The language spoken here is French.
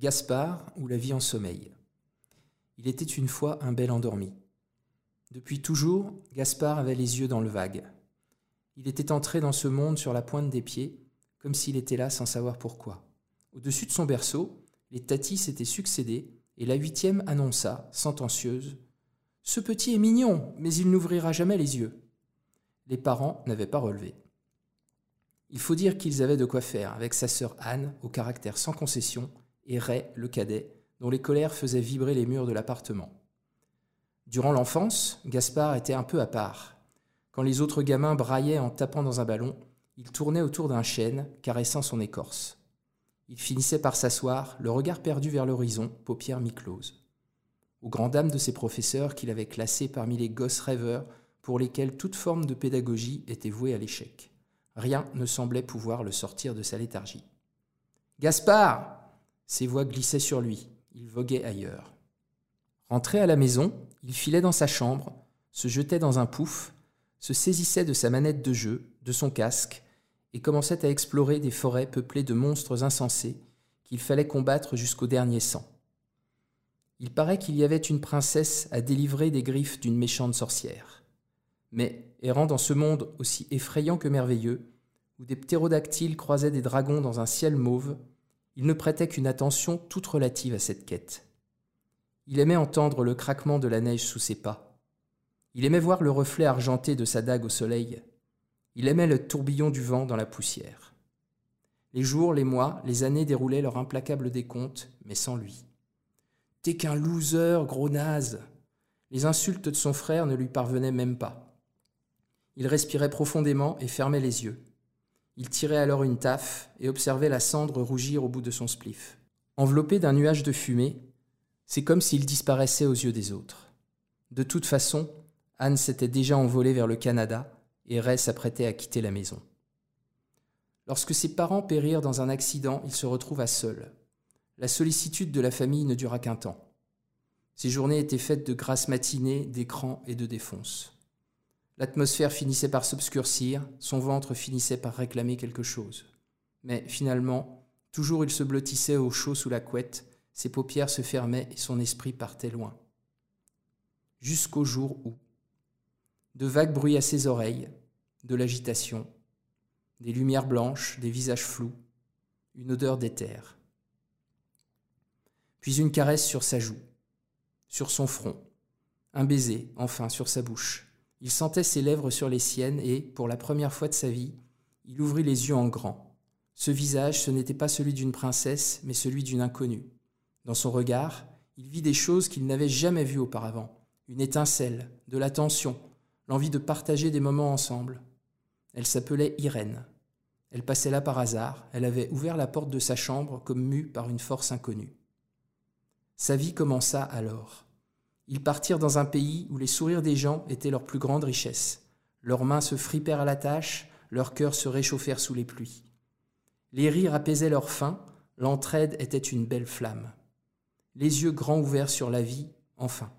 Gaspard ou la vie en sommeil. Il était une fois un bel endormi. Depuis toujours, Gaspard avait les yeux dans le vague. Il était entré dans ce monde sur la pointe des pieds, comme s'il était là sans savoir pourquoi. Au-dessus de son berceau, les tatis s'étaient succédés, et la huitième annonça, sentencieuse Ce petit est mignon, mais il n'ouvrira jamais les yeux. Les parents n'avaient pas relevé. Il faut dire qu'ils avaient de quoi faire avec sa sœur Anne, au caractère sans concession, et Ray, le cadet, dont les colères faisaient vibrer les murs de l'appartement. Durant l'enfance, Gaspard était un peu à part. Quand les autres gamins braillaient en tapant dans un ballon, il tournait autour d'un chêne, caressant son écorce. Il finissait par s'asseoir, le regard perdu vers l'horizon, paupières mi-closes. Aux grandes dames de ses professeurs qu'il avait classés parmi les gosses rêveurs pour lesquels toute forme de pédagogie était vouée à l'échec. Rien ne semblait pouvoir le sortir de sa léthargie. Gaspard Ses voix glissaient sur lui. Il voguait ailleurs. Rentré à la maison, il filait dans sa chambre, se jetait dans un pouf, se saisissait de sa manette de jeu, de son casque, et commençait à explorer des forêts peuplées de monstres insensés qu'il fallait combattre jusqu'au dernier sang. Il paraît qu'il y avait une princesse à délivrer des griffes d'une méchante sorcière. Mais, errant dans ce monde aussi effrayant que merveilleux, où des ptérodactyles croisaient des dragons dans un ciel mauve, il ne prêtait qu'une attention toute relative à cette quête. Il aimait entendre le craquement de la neige sous ses pas. Il aimait voir le reflet argenté de sa dague au soleil. Il aimait le tourbillon du vent dans la poussière. Les jours, les mois, les années déroulaient leur implacable décompte, mais sans lui. T'es qu'un loser, gros naze. Les insultes de son frère ne lui parvenaient même pas. Il respirait profondément et fermait les yeux. Il tirait alors une taffe et observait la cendre rougir au bout de son spliff. Enveloppé d'un nuage de fumée, c'est comme s'il disparaissait aux yeux des autres. De toute façon, Anne s'était déjà envolée vers le Canada et Ray s'apprêtait à quitter la maison. Lorsque ses parents périrent dans un accident, il se retrouva seul. La sollicitude de la famille ne dura qu'un temps. Ses journées étaient faites de grasses matinées, d'écrans et de défonces. L'atmosphère finissait par s'obscurcir, son ventre finissait par réclamer quelque chose. Mais finalement, toujours il se blottissait au chaud sous la couette, ses paupières se fermaient et son esprit partait loin. Jusqu'au jour où de vagues bruits à ses oreilles, de l'agitation, des lumières blanches, des visages flous, une odeur d'éther. Puis une caresse sur sa joue, sur son front, un baiser, enfin, sur sa bouche il sentait ses lèvres sur les siennes et, pour la première fois de sa vie, il ouvrit les yeux en grand. Ce visage, ce n'était pas celui d'une princesse, mais celui d'une inconnue. Dans son regard, il vit des choses qu'il n'avait jamais vues auparavant. Une étincelle, de l'attention, l'envie de partager des moments ensemble. Elle s'appelait Irène. Elle passait là par hasard, elle avait ouvert la porte de sa chambre comme mue par une force inconnue. Sa vie commença alors. Ils partirent dans un pays où les sourires des gens étaient leur plus grande richesse. Leurs mains se fripèrent à la tâche, leurs cœurs se réchauffèrent sous les pluies. Les rires apaisaient leur faim, l'entraide était une belle flamme. Les yeux grands ouverts sur la vie, enfin.